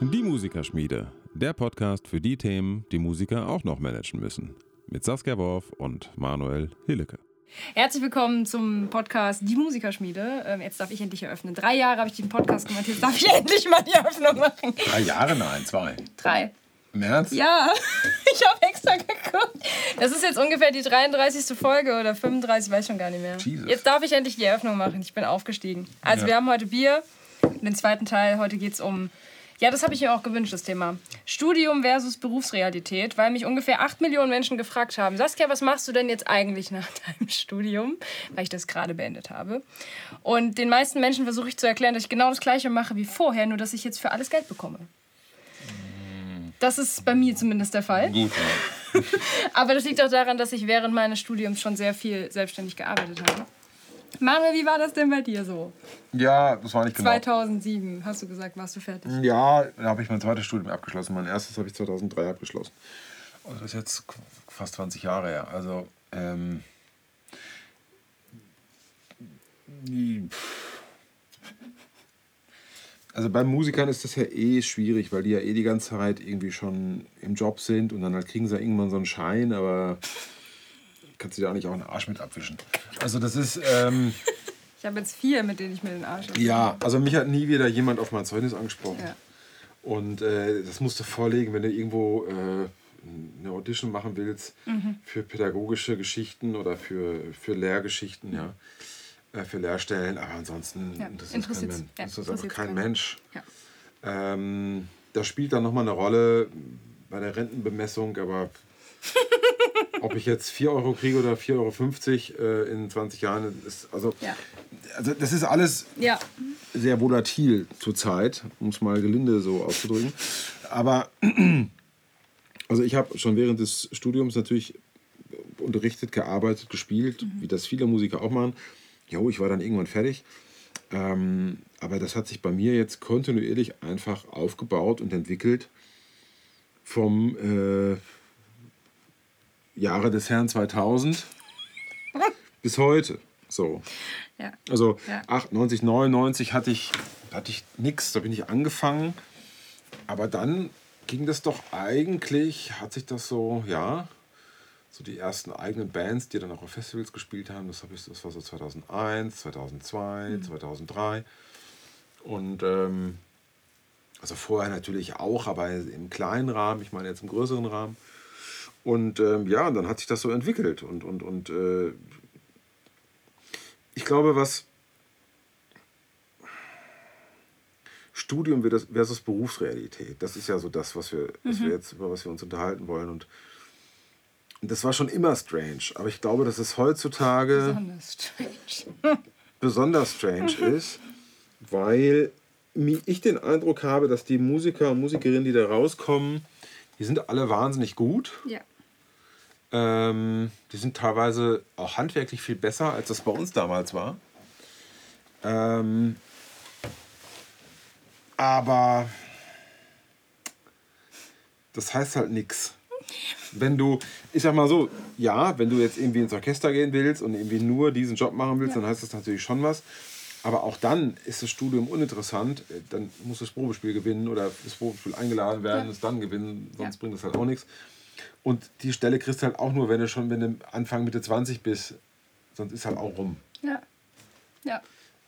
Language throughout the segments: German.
Die Musikerschmiede, der Podcast für die Themen, die Musiker auch noch managen müssen. Mit Saskia Worf und Manuel Hillecke. Herzlich willkommen zum Podcast Die Musikerschmiede. Ähm, jetzt darf ich endlich eröffnen. Drei Jahre habe ich den Podcast gemacht, jetzt darf ich endlich mal die Eröffnung machen. Drei Jahre? Nein, zwei. Drei. Im Ernst? Ja, ich habe extra geguckt. Das ist jetzt ungefähr die 33. Folge oder 35, weiß schon gar nicht mehr. Jesus. Jetzt darf ich endlich die Eröffnung machen. Ich bin aufgestiegen. Also Ja. wir haben heute Bier. Den zweiten Teil, heute geht es um, ja, das habe ich mir auch gewünscht, das Thema. Studium versus Berufsrealität, weil mich ungefähr 8 Millionen Menschen gefragt haben, Saskia, was machst du denn jetzt eigentlich nach deinem Studium? Weil ich das gerade beendet habe. Und den meisten Menschen versuche ich zu erklären, dass ich genau das Gleiche mache wie vorher, nur dass ich jetzt für alles Geld bekomme. Das ist bei mir zumindest der Fall. Gut, ja. Aber das liegt auch daran, dass ich während meines Studiums schon sehr viel selbstständig gearbeitet habe. Manuel, wie war das denn bei dir so? Ja, das war nicht genau. 2007 hast du gesagt, warst du fertig. Ja, da habe ich mein zweites Studium abgeschlossen. Mein erstes habe ich 2003 abgeschlossen. Und das ist jetzt fast 20 Jahre her. Also, ähm. Also bei Musikern ist das ja eh schwierig, weil die ja eh die ganze Zeit irgendwie schon im Job sind und dann halt kriegen sie irgendwann so einen Schein, aber kannst du dir auch nicht auch einen Arsch mit abwischen. Also das ist, ähm, Ich habe jetzt vier, mit denen ich mir den Arsch abwische. ja, also mich hat nie wieder jemand auf mein Zeugnis angesprochen. Ja. Und äh, das musst du vorlegen, wenn du irgendwo äh, eine Audition machen willst Mhm. für pädagogische Geschichten oder für, für Lehrgeschichten, ja. Äh, für Lehrstellen, aber ansonsten Ja, das ist, kein Mensch. ja, das ist interessiert's kein. Mensch. Ja. Ähm, das spielt dann nochmal eine Rolle bei der Rentenbemessung, aber ob ich jetzt 4 Euro kriege oder 4,50 Euro äh, in 20 Jahren, ist also, Ja. also das ist alles Ja, sehr volatil zurzeit, um es mal gelinde so auszudrücken. Aber also ich habe schon während des Studiums natürlich unterrichtet, gearbeitet, gespielt, wie das viele Musiker auch machen. Jo, ich war dann irgendwann fertig. Ähm, aber das hat sich bei mir jetzt kontinuierlich einfach aufgebaut und entwickelt vom äh, Jahre des Herrn 2000 bis heute. So. ja. Also Ja. 98, 99 hatte ich, hatte ich nichts, da bin ich angefangen. Aber dann ging das doch eigentlich, hat sich das so, ja, so die ersten eigenen Bands, die dann auch auf Festivals gespielt haben, das, hab ich, das war so 2001, 2002, 2003. Und ähm, also vorher natürlich auch, aber im kleinen Rahmen, ich meine jetzt im größeren Rahmen. Und ähm, ja, dann hat sich das so entwickelt. Und, und, und äh, ich glaube, was Studium versus- Berufsrealität, das ist ja so das, was wir, was wir jetzt, über was wir uns unterhalten wollen. Und das war schon immer strange. Aber ich glaube, dass es heutzutage Besonders strange. besonders strange ist, weil ich den Eindruck habe, dass die Musiker und Musikerinnen, die da rauskommen, die sind alle wahnsinnig gut. Ja. Ähm, die sind teilweise auch handwerklich viel besser, als das bei uns damals war. Ähm, aber das heißt halt nichts. Wenn du, ich sag mal so, ja, wenn du jetzt irgendwie ins Orchester gehen willst und irgendwie nur diesen Job machen willst, Ja. dann heißt das natürlich schon was. Aber auch dann ist das Studium uninteressant. Äh, Dann musst du das Probespiel gewinnen oder das Probespiel eingeladen werden Ja. und es dann gewinnen, sonst Ja. bringt das halt auch nichts. Und die Stelle kriegst du halt auch nur, wenn du schon, wenn du Anfang Mitte 20 bist. Sonst ist halt auch rum. Ja. Ja.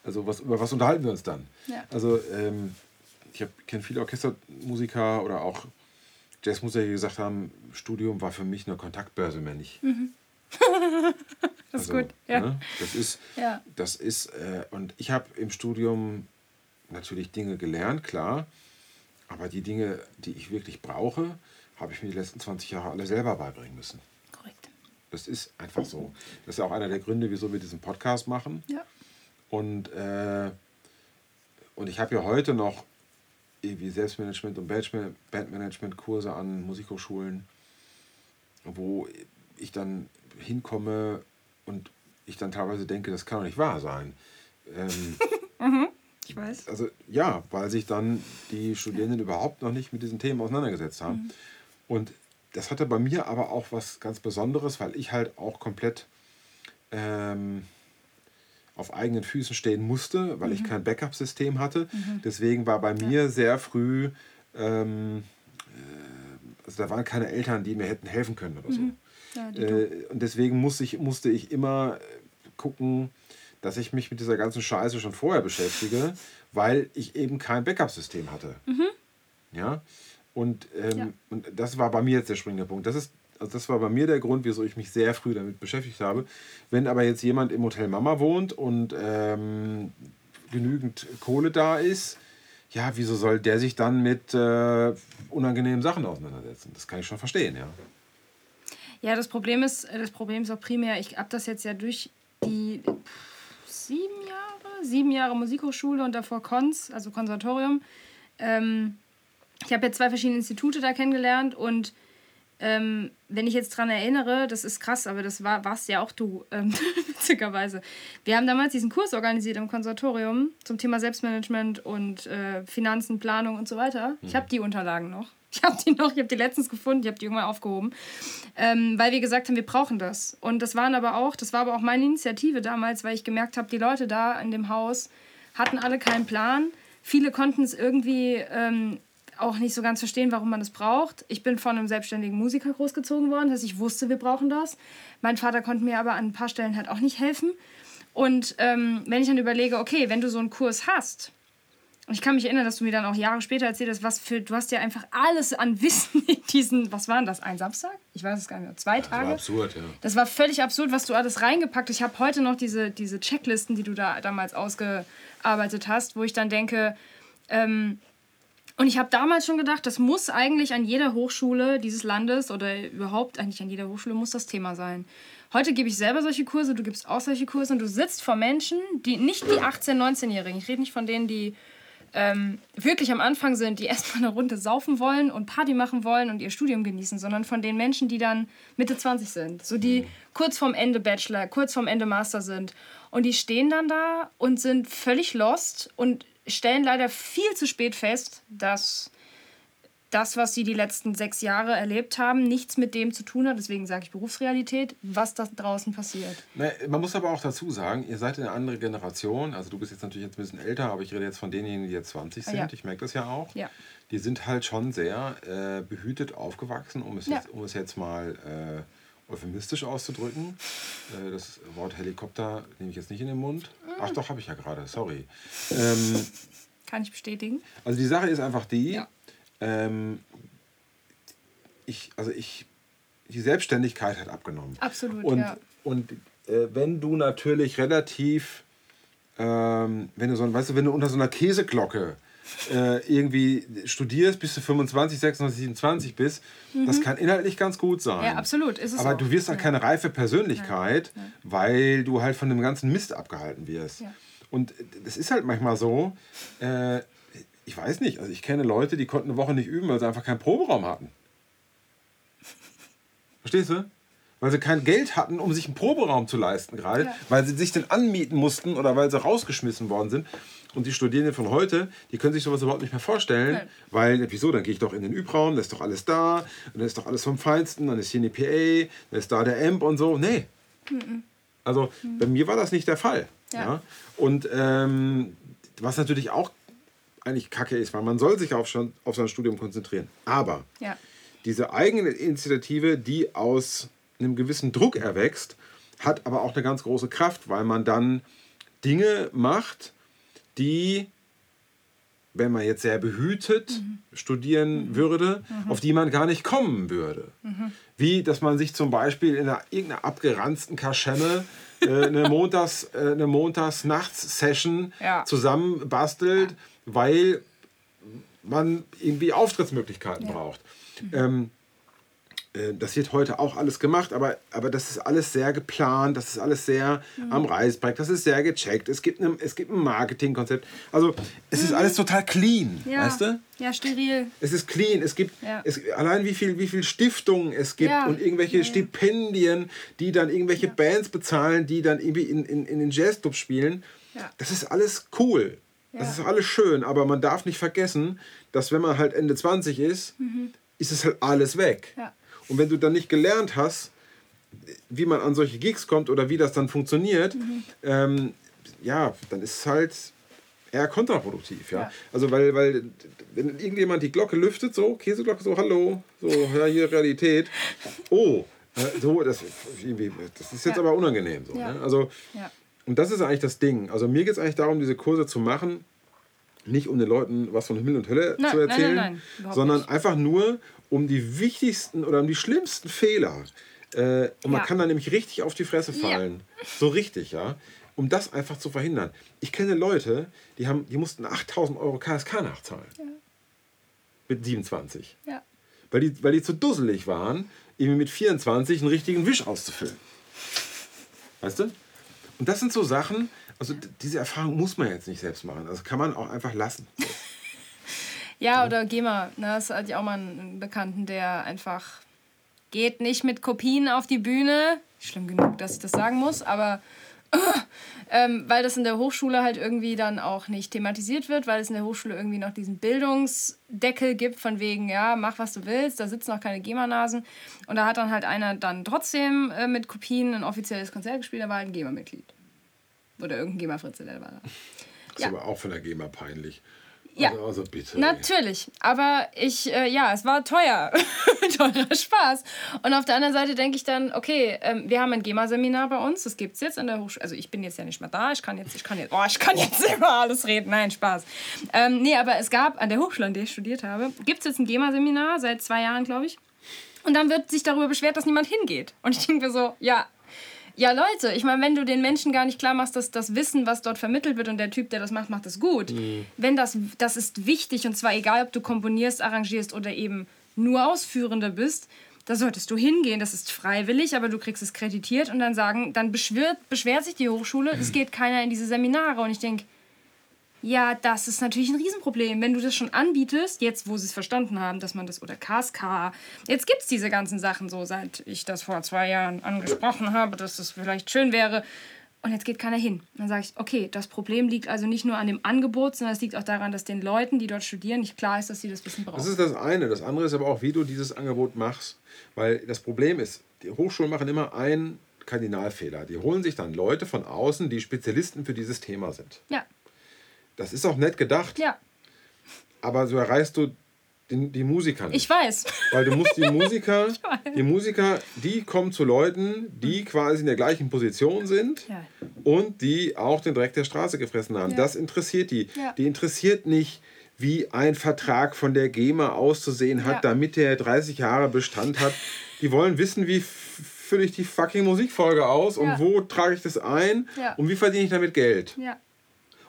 Also was, über was unterhalten wir uns dann? Ja. Also ähm, ich kenne viele Orchestermusiker oder auch Jazzmusiker, gesagt haben, Studium war für mich eine Kontaktbörse mehr nicht. Das ist Also, gut. Ja. ne, das ist, Ja. das ist äh, und ich habe im Studium natürlich Dinge gelernt, klar, aber die Dinge, die ich wirklich brauche, habe ich mir die letzten 20 Jahre alle selber beibringen müssen. Korrekt. Das ist einfach so. Das ist auch einer der Gründe, wieso wir diesen Podcast machen. Ja. Und, äh, und ich habe ja heute noch irgendwie Selbstmanagement und Bandman- Bandmanagement-Kurse an Musikhochschulen, wo ich dann hinkomme und ich dann teilweise denke, das kann doch nicht wahr sein. Ähm, Ich weiß. also ja, weil sich dann die Studierenden überhaupt noch nicht mit diesen Themen auseinandergesetzt haben. Mhm. Und das hatte bei mir aber auch was ganz Besonderes, weil ich halt auch komplett ähm, auf eigenen Füßen stehen musste, weil ich kein Backup-System hatte. Deswegen war bei mir sehr früh, ähm, äh, also da waren keine Eltern, die mir hätten helfen können oder so. Ja, die Äh, und deswegen musste ich, musste ich immer äh, gucken, dass ich mich mit dieser ganzen Scheiße schon vorher beschäftige, weil ich eben kein Backup-System hatte. Ja. Und, ähm, Ja. und das war bei mir jetzt der springende Punkt. Das ist, also das war bei mir der Grund, wieso ich mich sehr früh damit beschäftigt habe. Wenn aber jetzt jemand im Hotel Mama wohnt und ähm, genügend Kohle da ist, ja, wieso soll der sich dann mit äh, unangenehmen Sachen auseinandersetzen? Das kann ich schon verstehen, ja. Ja, das Problem ist, äh, das Problem ist auch primär, ich habe das jetzt ja durch die sieben Jahre, sieben Jahre Musikhochschule und davor Kons, also Konservatorium. Ähm, ich habe jetzt zwei verschiedene Institute da kennengelernt und ähm, wenn ich jetzt dran erinnere, das ist krass, aber das war warst ja auch du, ähm, witzigerweise. Wir haben damals diesen Kurs organisiert im Konservatorium zum Thema Selbstmanagement und äh, Finanzen, Planung und so weiter. Ich habe die Unterlagen noch. Ich habe die noch, ich habe die letztens gefunden, ich habe die irgendwann aufgehoben, ähm, weil wir gesagt haben, wir brauchen das. Und das waren aber auch, das war aber auch meine Initiative damals, weil ich gemerkt habe, die Leute da in dem Haus hatten alle keinen Plan. Viele konnten es irgendwie ähm, auch nicht so ganz verstehen, warum man das braucht. Ich bin von einem selbstständigen Musiker großgezogen worden, das heißt, ich wusste, wir brauchen das. Mein Vater konnte mir aber an ein paar Stellen halt auch nicht helfen. Und ähm, wenn ich dann überlege, okay, wenn du so einen Kurs hast, und ich kann mich erinnern, dass du mir dann auch Jahre später erzählt hast, was für, du hast ja einfach alles an Wissen in diesen, was waren das, ein Samstag? Ich weiß es gar nicht mehr, zwei Tage? absurd, ja. Das war völlig absurd, was du alles reingepackt hast. Ich habe heute noch diese, diese Checklisten, die du da damals ausgearbeitet hast, wo ich dann denke, ähm, und ich habe damals schon gedacht, das muss eigentlich an jeder Hochschule dieses Landes oder überhaupt eigentlich an jeder Hochschule muss das Thema sein. Heute gebe ich selber solche Kurse, du gibst auch solche Kurse und du sitzt vor Menschen, die nicht die 18-, 19-Jährigen, ich rede nicht von denen, die ähm, wirklich am Anfang sind, die erstmal eine Runde saufen wollen und Party machen wollen und ihr Studium genießen, sondern von den Menschen, die dann Mitte 20 sind. So die kurz vorm Ende Bachelor, kurz vorm Ende Master sind. Und die stehen dann da und sind völlig lost und stellen leider viel zu spät fest, dass das, was sie die letzten sechs Jahre erlebt haben, nichts mit dem zu tun hat, deswegen sage ich Berufsrealität, was da draußen passiert. Ne, man muss aber auch dazu sagen, ihr seid eine andere Generation. Also du bist jetzt natürlich jetzt ein bisschen älter, aber ich rede jetzt von denjenigen, die jetzt 20 sind. ja. Ich merke das ja auch. Ja. Die sind halt schon sehr äh, behütet aufgewachsen, um es, Ja. jetzt, um es jetzt mal äh, euphemistisch auszudrücken. Äh, das Wort Helikopter nehme ich jetzt nicht in den Mund. Ach doch, habe ich ja gerade, sorry. Ähm, Kann ich bestätigen? also die Sache ist einfach die, Ja. ähm, ich, also ich, die Selbstständigkeit hat abgenommen. Absolut, Und, ja. und äh, wenn du natürlich relativ, ähm, wenn du so, weißt du, wenn du unter so einer Käseglocke äh, irgendwie studierst, bis du 25, 26, 27 bist, das kann inhaltlich ganz gut sein. Mhm. Ja, absolut, Aber auch. du wirst halt Ja. keine reife Persönlichkeit, weil du halt von dem ganzen Mist abgehalten wirst. Ja. Und das ist halt manchmal so, äh, ich weiß nicht, also ich kenne Leute, die konnten eine Woche nicht üben, weil sie einfach keinen Proberaum hatten. Verstehst du? Weil sie kein Geld hatten, um sich einen Proberaum zu leisten gerade, Ja. weil sie sich den anmieten mussten oder weil sie rausgeschmissen worden sind. Und die Studierenden von heute, die können sich sowas überhaupt nicht mehr vorstellen, Nein. weil, wieso, dann gehe ich doch in den Übraum, da ist doch alles da, und dann ist doch alles vom Feinsten, dann ist hier eine PA, dann ist da der Amp und so. Nee. Also bei mir war das nicht der Fall. Ja. Ja. Und ähm, was natürlich auch eigentlich kacke ist, weil man soll sich auf, schon, auf sein Studium konzentrieren. Aber Ja. diese eigene Initiative, die aus einem gewissen Druck erwächst, hat aber auch eine ganz große Kraft, weil man dann Dinge macht, die, wenn man jetzt sehr behütet studieren würde, auf die man gar nicht kommen würde. Wie, dass man sich zum Beispiel in einer, irgendeiner abgeranzten Kaschemme äh, eine Montags, äh, eine Montags-Nachts-Session Ja. zusammen bastelt, weil man irgendwie Auftrittsmöglichkeiten braucht. Ähm, äh, das wird heute auch alles gemacht, aber, aber das ist alles sehr geplant, das ist alles sehr am Reißbrett, das ist sehr gecheckt. Es gibt, eine, es gibt ein Marketingkonzept. Also es ist alles total clean, Ja. weißt du? Ja, steril. Es ist clean. Es gibt Ja. es, allein wie viel, wie viel Stiftungen es gibt Ja. und irgendwelche. Stipendien, die dann irgendwelche Bands bezahlen, die dann irgendwie in, in, in den Jazzclubs spielen. Das ist alles cool. Das ist alles schön, aber man darf nicht vergessen, dass wenn man halt Ende 20 ist, ist es halt alles weg. Mhm. Ja. Und wenn du dann nicht gelernt hast, wie man an solche Gigs kommt oder wie das dann funktioniert, Mhm. ähm, ja, dann ist es halt eher kontraproduktiv, ja. Ja. Also weil, weil wenn irgendjemand die Glocke lüftet, so, Käseglocke, so, hallo, so, ja, hier Realität. Oh, äh, so, das, das ist jetzt Ja. aber unangenehm. So, Ja. ne? Also, und das ist eigentlich das Ding. Also mir geht es eigentlich darum, diese Kurse zu machen, nicht um den Leuten was von Himmel und Hölle Nein, zu nein, nein, erzählen, nein, überhaupt sondern nicht. einfach nur um die wichtigsten oder um die schlimmsten Fehler. Äh, und man Ja. kann da nämlich richtig auf die Fresse fallen. So richtig, ja. Um das einfach zu verhindern. Ich kenne Leute, die, haben, die mussten 8000 Euro KSK nachzahlen. Mit 27. Ja. Weil die, weil die zu dusselig waren, irgendwie mit 24 einen richtigen Wisch auszufüllen. Weißt du? Und das sind so Sachen, also diese Erfahrung muss man jetzt nicht selbst machen. Das kann man auch einfach lassen. Ja, oder GEMA. Ne? Das hatte ich auch mal einen Bekannten, der einfach geht nicht mit Kopien auf die Bühne. Schlimm genug, dass ich das sagen muss, aber ähm, weil das in der Hochschule halt irgendwie dann auch nicht thematisiert wird, weil es in der Hochschule irgendwie noch diesen Bildungsdeckel gibt, von wegen, ja, mach was du willst, da sitzen auch keine GEMA-Nasen. Und da hat dann halt einer dann trotzdem äh, mit Kopien ein offizielles Konzert gespielt, da war halt ein GEMA-Mitglied. Oder irgendein GEMA-Fritze, der war da. Das Ja. ist aber auch von der GEMA peinlich. Ja. Also, also bitte. Natürlich, aber ich, äh, ja, es war teuer. Teurer Spaß. Und auf der anderen Seite denke ich dann, okay, ähm, wir haben ein GEMA-Seminar bei uns, das gibt es jetzt an der Hochschule. Also ich bin jetzt ja nicht mehr da, ich kann jetzt, ich kann jetzt, oh, ich kann jetzt über alles reden. Nein, Spaß. Ähm, nee, aber es gab an der Hochschule, an der ich studiert habe, gibt es jetzt ein GEMA-Seminar, seit zwei Jahren, glaube ich. Und dann wird sich darüber beschwert, dass niemand hingeht. Und ich denke mir so, ja, ja, Leute, ich meine, wenn du den Menschen gar nicht klar machst, dass das Wissen, was dort vermittelt wird und der Typ, der das macht, macht das gut. Wenn das, das ist wichtig und zwar egal, ob du komponierst, arrangierst oder eben nur Ausführender bist, da solltest du hingehen. Das ist freiwillig, aber du kriegst es kreditiert und dann sagen, dann beschwert, beschwert sich die Hochschule, es geht keiner in diese Seminare. Und ich denke, ja, das ist natürlich ein Riesenproblem. Wenn du das schon anbietest, jetzt wo sie es verstanden haben, dass man das, oder KSK, jetzt gibt es diese ganzen Sachen so, seit ich das vor zwei Jahren angesprochen habe, dass das vielleicht schön wäre. Und jetzt geht keiner hin. Dann sage ich, okay, das Problem liegt also nicht nur an dem Angebot, sondern es liegt auch daran, dass den Leuten, die dort studieren, nicht klar ist, dass sie das Wissen brauchen. Das ist das eine. Das andere ist aber auch, wie du dieses Angebot machst. Weil das Problem ist, die Hochschulen machen immer einen Kardinalfehler. Die holen sich dann Leute von außen, die Spezialisten für dieses Thema sind. ja, Das ist auch nett gedacht, ja, aber so erreichst du den, die Musiker nicht. ich weiß. Weil du musst die Musiker, die Musiker, die kommen zu Leuten, die quasi in der gleichen Position sind Ja. und die auch den Dreck der Straße gefressen haben. Ja. Das interessiert die. Ja. Die interessiert nicht, wie ein Vertrag von der GEMA auszusehen hat, damit der 30 Jahre Bestand hat. Die wollen wissen, wie fülle ich die fucking Musikfolge aus und wo trage ich das ein und wie verdiene ich damit Geld. Ja,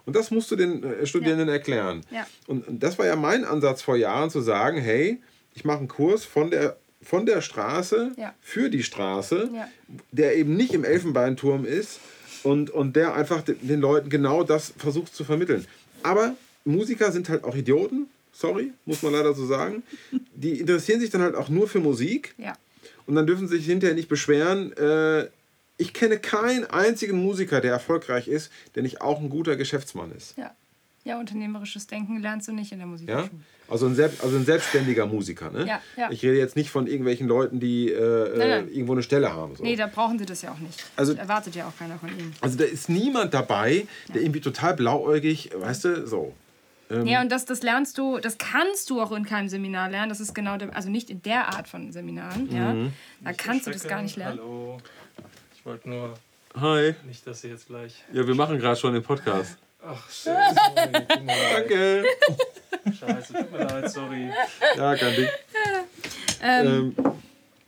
Und das musst du den äh, Studierenden erklären. Ja. Und, und das war ja mein Ansatz vor Jahren, zu sagen, hey, ich mache einen Kurs von der, von der Straße Ja. für die Straße, Ja. der eben nicht im Elfenbeinturm ist und, und der einfach de- den Leuten genau das versucht zu vermitteln. Aber Musiker sind halt auch Idioten, sorry, muss man leider so sagen. Die interessieren sich dann halt auch nur für Musik ja. und dann dürfen sie sich hinterher nicht beschweren. Äh, ich kenne keinen einzigen Musiker, der erfolgreich ist, der nicht auch ein guter Geschäftsmann ist. Ja. Ja, unternehmerisches Denken lernst du nicht in der Ja? Musikschule. Also, ein selbst, also ein selbstständiger Musiker. Ne? Ja, ja. Ich rede jetzt nicht von irgendwelchen Leuten, die äh, Nein, nein. äh, irgendwo eine Stelle haben. So. Nee, da brauchen sie das ja auch nicht. Also- das erwartet ja auch keiner von ihnen. Also da ist niemand dabei, der irgendwie total blauäugig, weißt du, so. Ähm. Ja, und das, das lernst du, das kannst du auch in keinem Seminar lernen. Das ist genau, der, also nicht in der Art von Seminaren. Ja. Mhm. Da kannst du das gar nicht lernen. Hallo. Ich wollte nur Hi. nicht, dass Sie jetzt gleich. Ja, wir machen gerade schon den Podcast. Ach, shit, leid. Danke. Scheiße, tut mir leid, sorry. Ja, kein Ding. Ähm,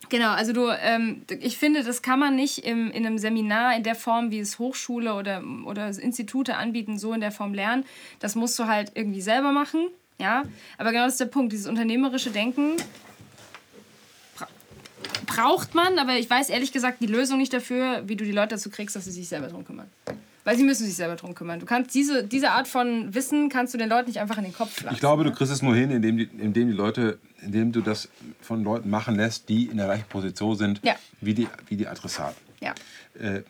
Genau, also du, ähm, ich finde, das kann man nicht im, in einem Seminar in der Form, wie es Hochschule oder, oder Institute anbieten, so in der Form lernen. Das musst du halt irgendwie selber machen. Ja, aber genau das ist der Punkt. Dieses unternehmerische Denken braucht man, aber ich weiß ehrlich gesagt die Lösung nicht dafür, wie du die Leute dazu kriegst, dass sie sich selber drum kümmern. Weil sie müssen sich selber drum kümmern. Du kannst diese, diese Art von Wissen kannst du den Leuten nicht einfach in den Kopf pflanzen. ich glaube, du ne? kriegst es nur hin, indem die, indem die Leute, indem du das von Leuten machen lässt, die in der gleichen Position sind Ja. wie, die, wie die Adressaten. Ja, Äh,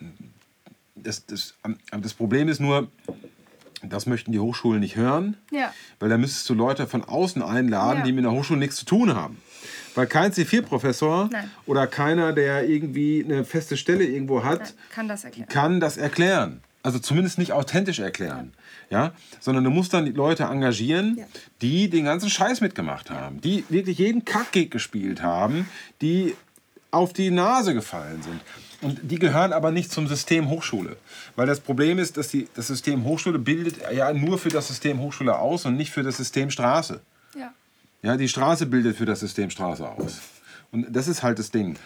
das, das, das Problem ist nur, das möchten die Hochschulen nicht hören, Ja. weil da müsstest du Leute von außen einladen, Ja. die mit der Hochschule nichts zu tun haben. Weil kein C4-Professor Nein. oder keiner, der irgendwie eine feste Stelle irgendwo hat, kann das erklären. kann das erklären. Also zumindest nicht authentisch erklären. Ja. Sondern du musst dann die Leute engagieren, Ja. die den ganzen Scheiß mitgemacht haben. Die wirklich jeden Kackgig gespielt haben, die auf die Nase gefallen sind. Und die gehören aber nicht zum System Hochschule. Weil das Problem ist, dass die, das System Hochschule bildet ja nur für das System Hochschule aus und nicht für das System Straße. Ja. Ja, die Straße bildet für das System Straße aus. Und das ist halt das Ding.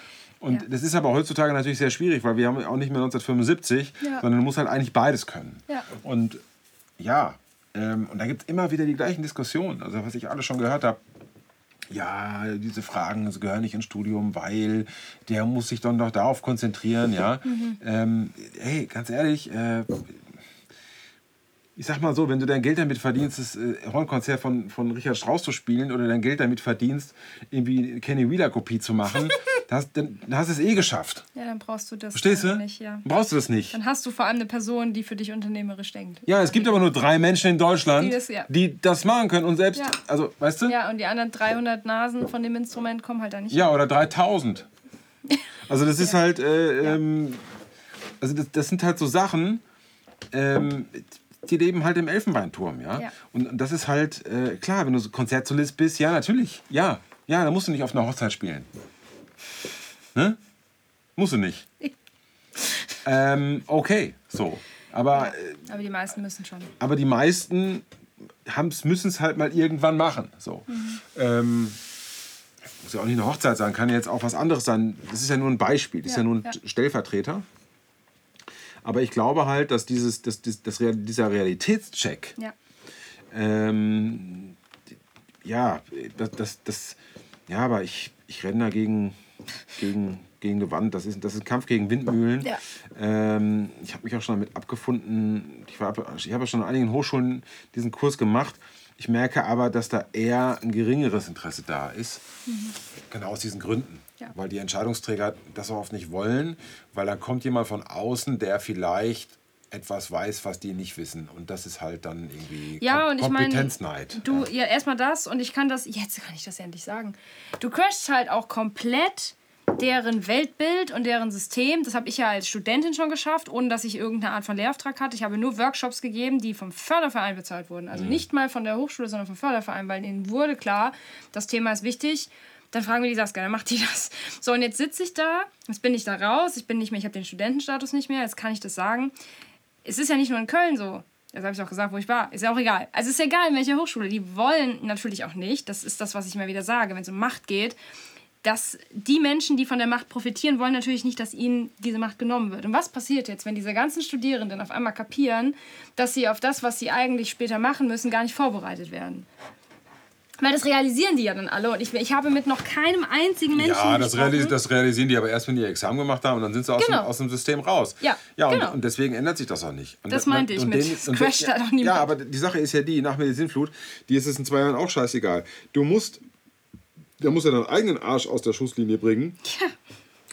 Und Ja. das ist aber heutzutage natürlich sehr schwierig, weil wir haben auch nicht mehr 1975, Ja. sondern du musst halt eigentlich beides können. Ja. Und ja, ähm, und da gibt es immer wieder die gleichen Diskussionen. Also was ich alles schon gehört habe, ja, diese Fragen sie gehören nicht ins Studium, weil der muss sich dann doch darauf konzentrieren, ja. Ähm, hey, ganz ehrlich, äh, ich sag mal so, wenn du dein Geld damit verdienst, das äh, Hornkonzert von, von Richard Strauss zu spielen oder dein Geld damit verdienst, irgendwie eine Kenny Wheeler-Kopie zu machen, hast, dann, hast du es eh geschafft. Ja, dann brauchst du das Verstehst du? nicht, ja. Dann brauchst du das nicht. Dann hast du vor allem eine Person, die für dich unternehmerisch denkt. Ja, es gibt aber nur drei Menschen in Deutschland, Die die das- das, ja. machen können und selbst, Ja. also, weißt du? Ja, und die anderen 300 Nasen von dem Instrument kommen halt da nicht. Ja, oder 3000. Also das ist halt, äh, ähm, also das, das sind halt so Sachen, ähm, die leben halt im Elfenbeinturm, ja. Und, und das ist halt, äh, klar, wenn du so Konzertsolist bist, ja, natürlich, ja. Ja, da musst du nicht auf einer Hochzeit spielen. Ne? Musst du nicht. ähm, okay, so. Aber, äh, Aber die meisten müssen schon. aber die meisten müssen es halt mal irgendwann machen. So. Ähm, muss ja auch nicht eine Hochzeit sein, kann ja jetzt auch was anderes sein. Das ist ja nur ein Beispiel, das ist ja Ja, nur ein ja. Stellvertreter. Aber ich glaube halt, dass dieses, das, das, das, dieser Realitätscheck, Ja. ähm, ja, das, das, das, ja, aber ich, ich renne da gegen, gegen, eine Wand. Das ist, das ist ein Kampf gegen Windmühlen. Ja. Ähm, ich habe mich auch schon damit abgefunden. Ich, war, ich habe ja schon an einigen Hochschulen diesen Kurs gemacht. Ich merke aber, dass da eher ein geringeres Interesse da ist. Genau aus diesen Gründen. Ja. Weil die Entscheidungsträger das auch oft nicht wollen, weil dann kommt jemand von außen, der vielleicht etwas weiß, was die nicht wissen. Und das ist halt dann irgendwie Ja, Kom und ich meine, Kompetenzneid. du, ja, erstmal das und ich kann das, jetzt kann ich das endlich sagen. Du crashst halt auch komplett deren Weltbild und deren System. Das habe ich ja als Studentin schon geschafft, ohne dass ich irgendeine Art von Lehrauftrag hatte. Ich habe nur Workshops gegeben, die vom Förderverein bezahlt wurden. Also nicht mal von der Hochschule, sondern vom Förderverein, weil ihnen wurde klar, das Thema ist wichtig. Dann fragen wir die Saskia, dann macht die das. So, und jetzt sitze ich da, jetzt bin ich da raus, ich bin nicht mehr, ich habe den Studentenstatus nicht mehr, jetzt kann ich das sagen es ist ja nicht nur in Köln so. Das habe ich auch gesagt, wo ich war. Ist ja auch egal. Also ist ja egal, in welcher Hochschule. Die wollen natürlich auch nicht, das ist das, was ich immer wieder sage, wenn es um Macht geht, dass die Menschen, die von der Macht profitieren, wollen natürlich nicht, dass ihnen diese Macht genommen wird. Und was passiert jetzt, wenn diese ganzen Studierenden auf einmal kapieren, dass sie auf das, was sie eigentlich später machen müssen, gar nicht vorbereitet werden? Weil das realisieren die ja dann alle. Und ich, ich habe mit noch keinem einzigen Menschen Ja, das, realis das realisieren die aber erst, wenn die ihr Examen gemacht haben und dann sind sie aus, Genau. dem, aus dem System raus. Ja, ja und, genau. und deswegen ändert sich das auch nicht. Und Das da- meinte ich mit, es und crasht ja, halt auch niemand. Ja, aber die Sache ist ja die, nach Medizinflut, die ist es in zwei Jahren auch scheißegal. Du musst, der muss ja deinen eigenen Arsch aus der Schusslinie bringen. Ja.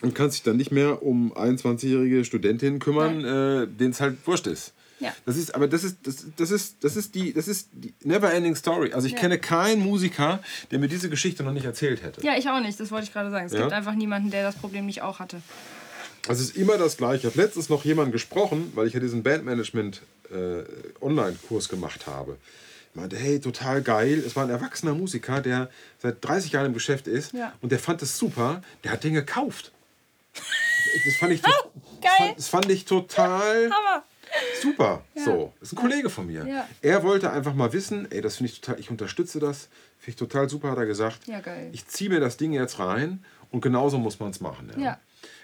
Und kannst dich dann nicht mehr um 21-jährige Studentinnen kümmern, äh, denen es halt wurscht ist. Ja. Das ist, aber das ist, das, das ist, das ist die, das ist die never ending story. Also ich Ja. kenne keinen Musiker, der mir diese Geschichte noch nicht erzählt hätte. Ja, ich auch nicht, das wollte ich gerade sagen. Es Ja. gibt einfach niemanden, der das Problem nicht auch hatte. Also es ist immer das Gleiche. Ich habe letztens noch jemanden gesprochen, weil ich ja diesen Bandmanagement äh, Online-Kurs gemacht habe. Ich meinte, hey, total geil. Es war ein erwachsener Musiker, der seit 30 Jahren im Geschäft ist Ja. und der fand es super. Der hat den gekauft. Das fand ich, to geil. Fand, das fand ich total Hammer! Super. So, das ist ein Kollege von mir. Ja. Er wollte einfach mal wissen, ey, das finde ich total, ich unterstütze das, finde ich total super, hat er gesagt. Ja, geil. Ich ziehe mir das Ding jetzt rein und genauso muss man es machen. Ja.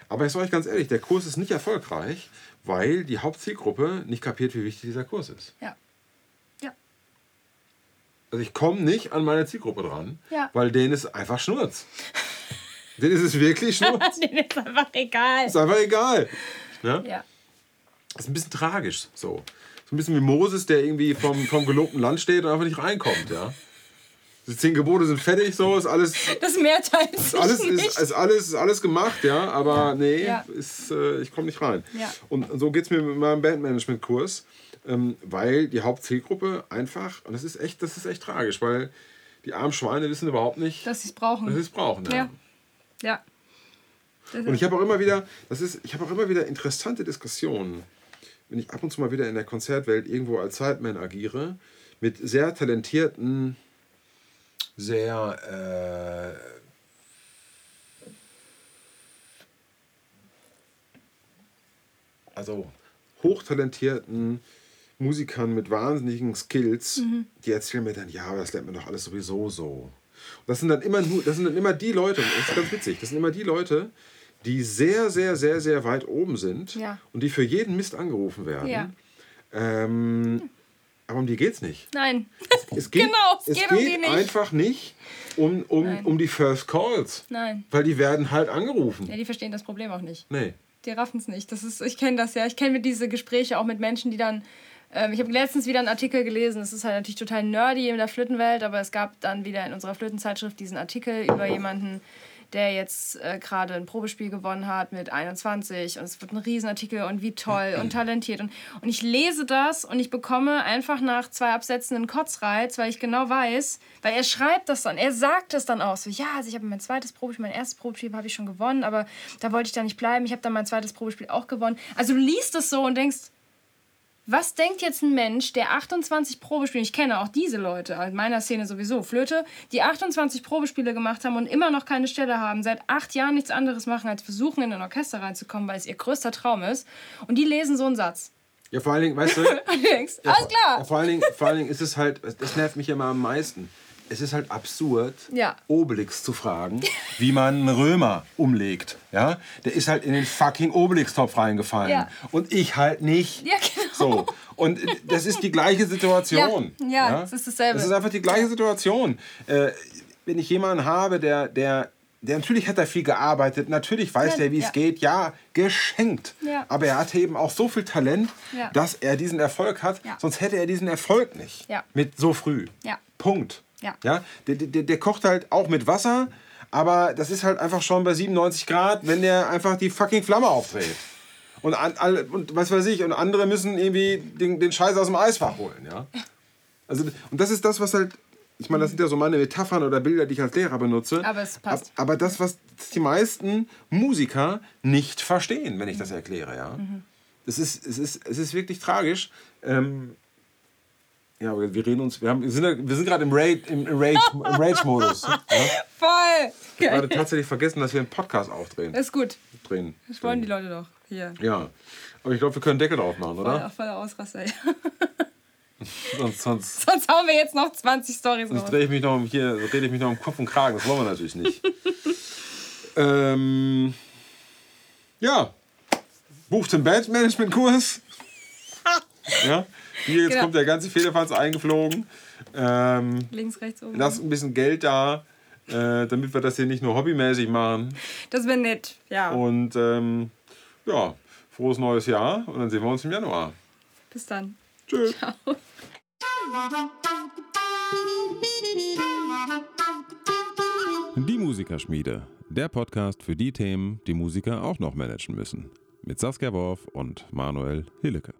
Aber ich sage euch ganz ehrlich, der Kurs ist nicht erfolgreich, weil die Hauptzielgruppe nicht kapiert, wie wichtig dieser Kurs ist. Ja. Ja. Also ich komme nicht an meine Zielgruppe dran, Ja. weil denen ist einfach Schnurz. denen ist es wirklich Schnurz. Denen ist einfach egal. ist einfach egal. Ja? Ja. Das ist ein bisschen tragisch. So. so ein bisschen wie Moses, der irgendwie vom, vom gelobten Land steht und einfach nicht reinkommt. Ja? Die zehn Gebote sind fertig, so ist alles, Das Meer teilt sich alles, nicht. ist, ist, alles, ist alles gemacht, ja, aber nee, Ja. Ist, äh, ich komme nicht rein. Ja. Und so geht es mir mit meinem Bandmanagement-Kurs, ähm, weil die Hauptzielgruppe einfach, und das ist echt, das ist echt tragisch, weil die armen Schweine wissen überhaupt nicht, dass sie es brauchen. dass sie es brauchen. Ja. ja. Ja. Und ich habe auch immer wieder, das ist, ich habe auch immer wieder interessante Diskussionen wenn ich ab und zu mal wieder in der Konzertwelt irgendwo als Sideman agiere, mit sehr talentierten, sehr äh, also hochtalentierten Musikern mit wahnsinnigen Skills, die erzählen mir dann, ja, aber das lernt man doch alles sowieso so. Und das sind dann immer nur, das sind dann immer die Leute, das ist ganz witzig, das sind immer die Leute, die sehr, sehr, sehr, sehr weit oben sind Ja. und die für jeden Mist angerufen werden. Ja. Ähm, aber um die geht's nicht. Nein. Es geht, Genau, es es geht geht, um die nicht. einfach nicht um, um, Nein. um die First Calls. Nein. Weil die werden halt angerufen. Ja, die verstehen das Problem auch nicht. Nee. Die raffen es nicht. Das ist, ich kenne das ja. Ich kenne diese Gespräche auch mit Menschen, die dann. Ähm, ich habe letztens wieder einen Artikel gelesen. Das ist halt natürlich total nerdy in der Flötenwelt, aber es gab dann wieder in unserer Flötenzeitschrift diesen Artikel über jemanden, der jetzt äh, gerade ein Probespiel gewonnen hat mit 21 und es wird ein Riesenartikel und wie toll und talentiert. Und, und ich lese das und ich bekomme einfach nach zwei Absätzen einen Kotzreiz, weil ich genau weiß, weil er schreibt das dann, er sagt es dann auch so, ja, also ich habe mein zweites Probespiel, mein erstes Probespiel habe ich schon gewonnen, aber da wollte ich da nicht bleiben, ich habe dann mein zweites Probespiel auch gewonnen. Also du liest es so und denkst, was denkt jetzt ein Mensch, der 28 Probespiele, ich kenne auch diese Leute, in meiner Szene sowieso, Flöte, die 28 Probespiele gemacht haben und immer noch keine Stelle haben, seit acht Jahren nichts anderes machen, als versuchen, in ein Orchester reinzukommen, weil es ihr größter Traum ist. Und die lesen so einen Satz. Ja, vor allen Dingen, weißt du, du denkst, alles Ja, klar. vor, allen Dingen, vor allen Dingen ist es halt, das nervt mich immer am meisten. Es ist halt absurd, Ja. Obelix zu fragen, wie man einen Römer umlegt. Ja? Der ist halt in den fucking Obelix-Topf reingefallen. Ja. Und ich halt nicht. Ja, genau. So. Und das ist die gleiche Situation. Ja, ja, es ist dasselbe. Das ist einfach die gleiche Situation. Äh, wenn ich jemanden habe, der, der, der natürlich hat er viel gearbeitet, natürlich weiß Ja, der, wie es ja. geht, ja, geschenkt. Ja. Aber er hatte eben auch so viel Talent, Ja. dass er diesen Erfolg hat, Ja. sonst hätte er diesen Erfolg nicht. Ja. Mit so früh. Ja. Punkt. Ja. Ja? Der, der, der kocht halt auch mit Wasser, aber das ist halt einfach schon bei 97 Grad, wenn der einfach die fucking Flamme aufdreht. Und, an, und was weiß ich, und andere müssen irgendwie den, den Scheiß aus dem Eisfach holen. Ja? Also, und das ist das, was halt. Ich meine, das sind ja so meine Metaphern oder Bilder, die ich als Lehrer benutze. Aber es passt. Ab- Aber das, was die meisten Musiker nicht verstehen, wenn ich das erkläre. Ja? Mhm. Es, ist, es, ist, es ist wirklich tragisch. Ähm, ja, wir reden uns, wir, haben, wir sind, wir sind gerade im Rage- im Rage- Rage-Modus. ja? Voll. Ich habe gerade tatsächlich vergessen, dass wir einen Podcast aufdrehen. Ist gut. Drehen. Das wollen die Leute doch. Hier. Ja, aber ich glaube, wir können Deckel drauf machen, Voll, oder? voller Ausraster. Ja. Sonst, sonst, Sonst hauen wir jetzt noch 20 Stories sonst drehe ich mich noch hier, rede ich mich noch um Kopf und Kragen. Das wollen wir natürlich nicht. ähm, ja, bucht den Bandmanagement-Kurs. ja, hier jetzt Genau. kommt der ganze Federfanz eingeflogen. Ähm, Links, rechts, oben. lasst ein bisschen Geld da, äh, damit wir das hier nicht nur hobbymäßig machen. Das wäre nett. Ja. Und ähm, ja, frohes neues Jahr und dann sehen wir uns im Januar. Bis dann. Tschüss. Die Musikerschmiede, der Podcast für die Themen, die Musiker auch noch managen müssen. Mit Saskia Worf und Manuel Hillecke.